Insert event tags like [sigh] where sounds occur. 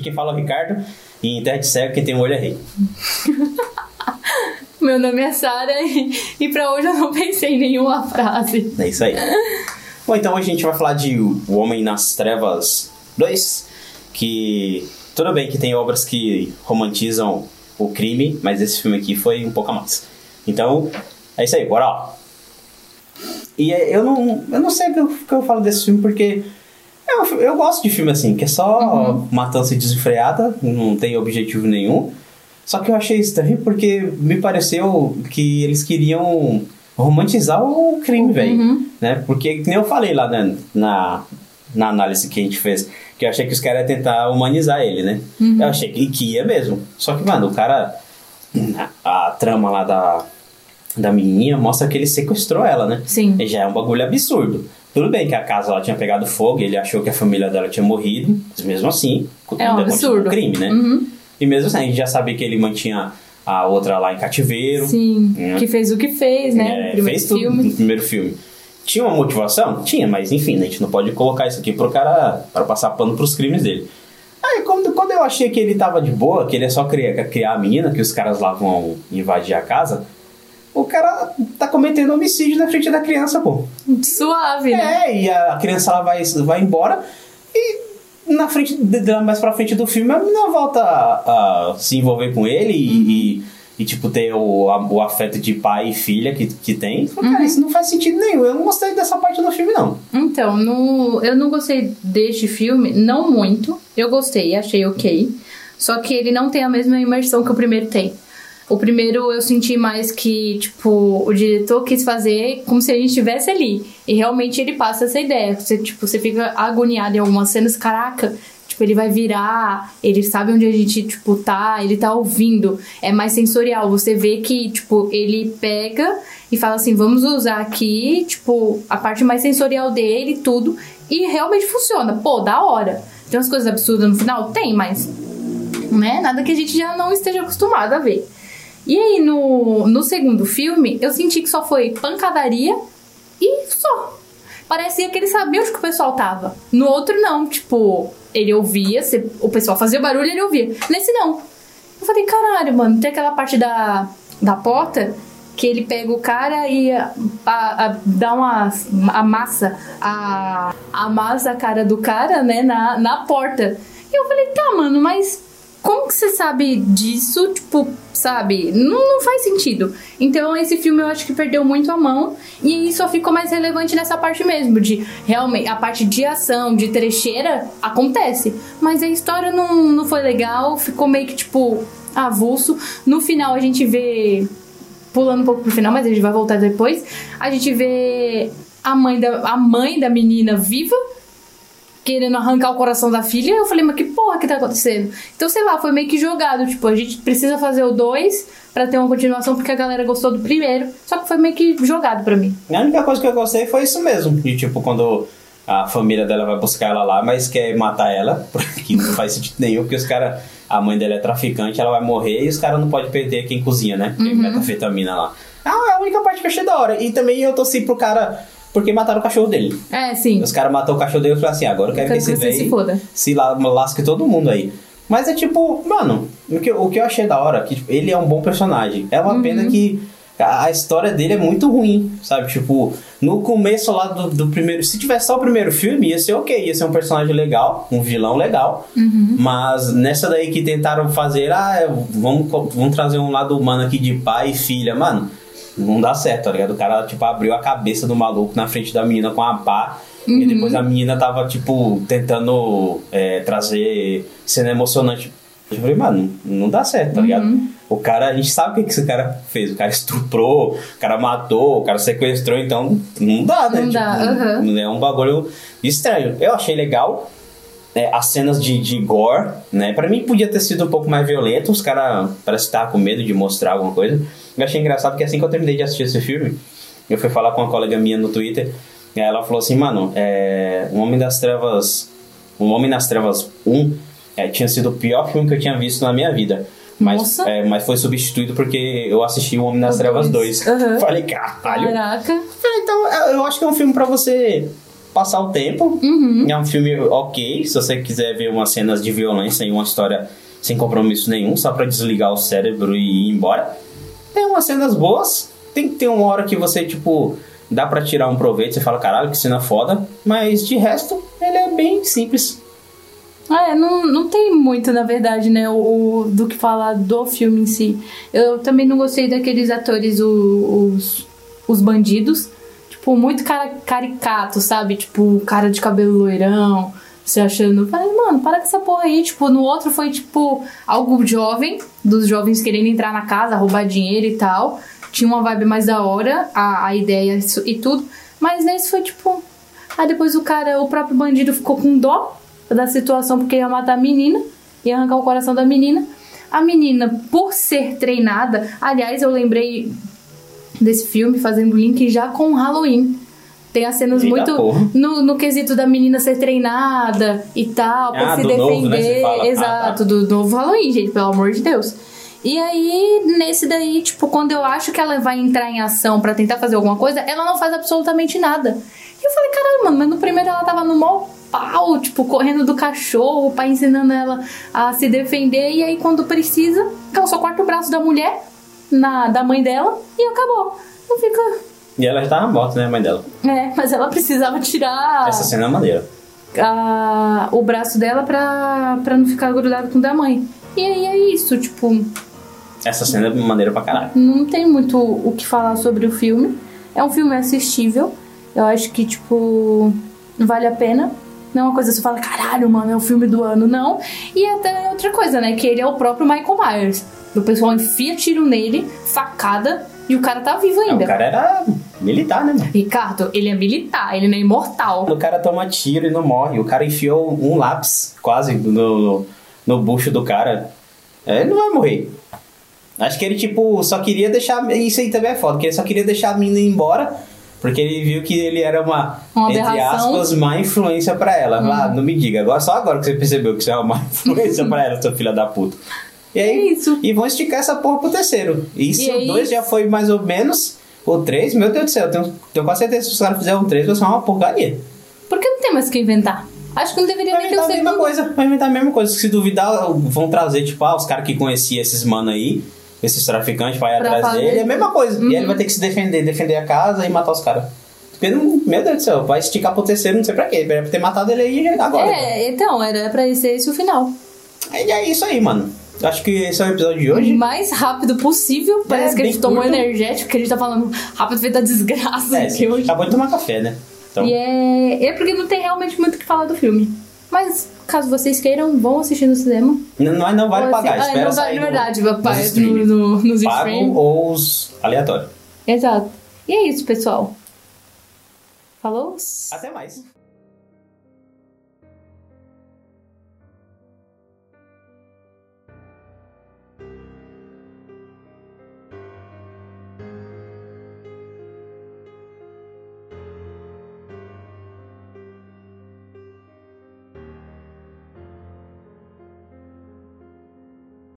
quem fala é o Ricardo. E em Terra de Cego, quem tem um olho é rei. [laughs] Meu nome é Sara e, e pra hoje eu não pensei em nenhuma frase. É isso aí. Bom, então hoje a gente vai falar de O Homem nas Trevas 2, que tudo bem que tem obras que romantizam o crime, mas esse filme aqui foi um pouco a mais. Então, é isso aí, bora lá. E é, eu não, eu não sei o que eu, que eu falo desse filme porque eu, eu gosto de filme assim, que é só Uhum. matança desenfreada, não tem objetivo nenhum. Só que eu achei estranho porque me pareceu que eles queriam romantizar o crime, velho. Uhum. Né? Porque, que nem eu falei lá né, na, na análise que a gente fez, que eu achei que os caras iam tentar humanizar ele, né? Uhum. Eu achei que, que ia mesmo. Só que, mano, o cara. A, a trama lá da, da menininha mostra que ele sequestrou ela, né? Sim. E já é um bagulho absurdo. Tudo bem que a casa lá tinha pegado fogo, ele achou que a família dela tinha morrido, mas mesmo assim, É um absurdo. um crime, né? Uhum. E mesmo assim, a gente já sabia que ele mantinha a outra lá em cativeiro. Sim. É. Que fez o que fez, né? É, primeiro fez tudo filme. no primeiro filme. Tinha uma motivação? Tinha, mas enfim, a gente não pode colocar isso aqui pro cara para passar pano pros crimes dele. Aí quando, quando eu achei que ele tava de boa, que ele é só criar, criar a menina, que os caras lá vão invadir a casa, o cara tá cometendo homicídio na frente da criança, pô. Suave, né? É, e a criança ela vai, vai embora e na frente, mais pra frente do filme, a menina volta a, a se envolver com ele e, e, e, tipo, ter o, a- o afeto de pai e filha que, que tem. Cara, isso não faz sentido nenhum. Eu não gostei dessa parte do filme, não. Então, no, eu não gostei deste filme, não muito. Eu gostei, achei ok. Só que ele não tem a mesma imersão que o primeiro tem. O primeiro eu senti mais que, tipo, o diretor quis fazer como se a gente estivesse ali. E realmente ele passa essa ideia. Você, tipo, você fica agoniado em algumas cenas, caraca. Tipo, ele vai virar, ele sabe onde a gente, tipo, tá, ele tá ouvindo. É mais sensorial. Você vê que, tipo, ele pega e fala assim, vamos usar aqui, tipo, a parte mais sensorial dele, tudo. E realmente funciona. Pô, da hora. Tem umas coisas absurdas no final? Tem, mas né? Nada que a gente já não esteja acostumado a ver. E aí, no, no segundo filme, eu senti que só foi pancadaria e só. Parecia que ele sabia onde que o pessoal tava. No outro, não. Tipo, ele ouvia, se- o pessoal fazia barulho ele ouvia. Nesse, não. Eu falei, caralho, mano, tem aquela parte da, da porta que ele pega o cara e a- a- a- dá uma amassa a, amassa a cara do cara, né, na, na porta. E eu falei, tá, mano, mas como que você sabe disso? Tipo, sabe? Não, não faz sentido. Então, esse filme eu acho que perdeu muito a mão. E só ficou mais relevante nessa parte mesmo. De realmente, a parte de ação, de trecheira, acontece. Mas a história não, não foi legal. Ficou meio que, tipo, avulso. No final, a gente vê. Pulando um pouco pro final, mas a gente vai voltar depois. A gente vê a mãe da, a mãe da menina viva querendo arrancar o coração da filha. Eu falei, mas que porra que tá acontecendo? Então, sei lá, foi meio que jogado. Tipo, a gente precisa fazer o 2 pra ter uma continuação porque a galera gostou do primeiro. Só que foi meio que jogado pra mim. A única coisa que eu gostei foi isso mesmo. De tipo, quando a família dela vai buscar ela lá, mas quer matar ela, [laughs] porque não faz sentido nenhum, porque os caras. A mãe dela é traficante, ela vai morrer e os caras não podem perder quem cozinha, né? Tem metafetamina lá. Ah, é a única parte que eu achei da hora. E também eu torci pro cara. Porque mataram o cachorro dele. É, sim. Os caras matou o cachorro dele e falaram assim: agora eu quero Quero que esse você se velho foda. se la- lasque todo mundo aí. Mas é tipo, mano, o que, o que eu achei da hora, que tipo, ele é um bom personagem. É uma pena que a, a história dele é muito ruim, sabe? Tipo, no começo lá do, do primeiro. Se tivesse só o primeiro filme, ia ser ok, ia ser um personagem legal, um vilão legal. Mas nessa daí que tentaram fazer, ah, vamos, co- vamos trazer um lado humano aqui de pai e filha, mano. Não dá certo, tá ligado? O cara, tipo, abriu a cabeça do maluco na frente da menina com a pá. E depois a menina tava, tipo, tentando é, trazer cena emocionante. Eu falei, mano, não dá certo, tá ligado? O cara, a gente sabe o que, que esse cara fez. O cara estuprou, o cara matou, o cara sequestrou, então não dá, né? Não dá, aham. É um bagulho estranho. Eu achei legal. é, as cenas de, de gore, né? Pra mim podia ter sido um pouco mais violento. Os caras parece que estavam com medo de mostrar alguma coisa. Eu achei engraçado que assim que eu terminei de assistir esse filme, eu fui falar com uma colega minha no Twitter. E ela falou assim, mano, é, O Homem das Trevas. O Homem nas Trevas 1 é, tinha sido o pior filme que eu tinha visto na minha vida. Mas, é, mas foi substituído porque eu assisti O Homem nas O Trevas dois. 2. Aham. [laughs] Falei, caralho. Caraca. Então, eu- acho que é um filme pra você passar o tempo. Uhum. É um filme ok, se você quiser ver umas cenas de violência e uma história sem compromisso nenhum, só pra desligar o cérebro e ir embora. Tem umas cenas boas, tem que ter uma hora que você, tipo, dá pra tirar um proveito, você fala, caralho, que cena foda. Mas de resto, ele é bem simples. É, não, não tem muito, na verdade, né, o, o- do que falar do filme em si. Eu também não gostei daqueles atores, os, os bandidos. Tipo, muito cara, caricato, sabe? Tipo, cara de cabelo loirão, se achando. Falei, mano, para com essa porra aí. Tipo, no outro foi, tipo, algo jovem, dos jovens querendo entrar na casa, roubar dinheiro e tal. Tinha uma vibe mais da hora, a, a ideia e tudo. Mas nesse foi, tipo. Aí depois o cara, o próprio bandido ficou com dó da situação porque ia matar a menina, ia arrancar o coração da menina. A menina, por ser treinada, aliás, eu lembrei desse filme fazendo link já com Halloween. Tem as cenas Eita muito porra. no, no quesito da menina ser treinada e tal, pra Ah, se defender. novo, né, fala. Ah, Exato, tá. do novo Halloween, gente, pelo amor de Deus. E aí, nesse daí, tipo, quando eu acho que ela vai entrar em ação pra tentar fazer alguma coisa, ela não faz absolutamente nada. E eu falei, caralho, mano, mas no primeiro ela tava no maior pau, tipo, correndo do cachorro, o pai ensinando ela a se defender, e aí quando precisa, ela só corta o braço da mulher, na, da mãe dela, e acabou. Não fica. E ela já tava morta, né, a mãe dela. É, mas ela precisava tirar Essa cena é maneira. a- o braço dela pra, pra não ficar grudado com o da mãe. E aí é isso, tipo, Essa cena é maneira pra caralho. não tem muito o que falar sobre o filme. É um filme assistível. Eu acho que, tipo, vale a pena. Não é uma coisa que você fala, caralho, mano, é o filme do ano, não. E até outra coisa, né? Que ele é o próprio Michael Myers. O pessoal enfia tiro nele, facada, e o cara tá vivo ainda. o cara era militar, né, mano? Ricardo, ele é militar, ele não é imortal. O cara toma tiro e não morre. O cara enfiou um lápis quase no, no, bucho do cara. É, Ele não vai morrer. Acho que ele, tipo, só queria deixar. Isso aí também é foda, que ele só queria deixar a mina ir embora. Porque ele viu que ele era uma, Uma entre. Uhum. aspas, má influência pra ela. Ah, não me diga. Agora, só agora que você percebeu que você é uma [laughs] má influência pra ela, sua filha da puta. E aí, É isso. E vão esticar essa porra pro terceiro. Se E o aí- 2 já foi mais ou menos, o 3, meu Deus do céu, eu tenho, tenho quase certeza que se os caras fizerem um 3 vai ser uma porcaria. Por que não tem mais o que inventar? Acho que não deveria Vai nem ter o inventar a mesma segundo. coisa, vai inventar a mesma coisa. Se duvidar, vão trazer, tipo, ah, os caras que conheciam esses mano aí, esses traficantes, vai Pra atrás dele, é a mesma coisa. E Uhum. ele vai ter que se defender, defender a casa e matar os caras. Meu Deus do céu, vai esticar pro terceiro, não sei pra quê. Era pra ter matado ele aí agora. É, então, era pra ser esse o final. Aí é isso aí, mano. Acho que esse é o episódio de O hoje. mais rápido possível. Parece que a gente tomou curto. energético, que a gente tá falando rápido feito da desgraça É, aqui hoje. acabou de tomar café, né? Então, E é, é porque não tem realmente muito o que falar do filme. Mas, caso vocês queiram, vão assistir no cinema. não, não- não vale Ou assim- pagar, ah, espera não vale, no- verdade, nos papai, no, streaming. no, nos Pago streams. ou os aleatórios. Exato. E é isso, pessoal. Falou? Até mais.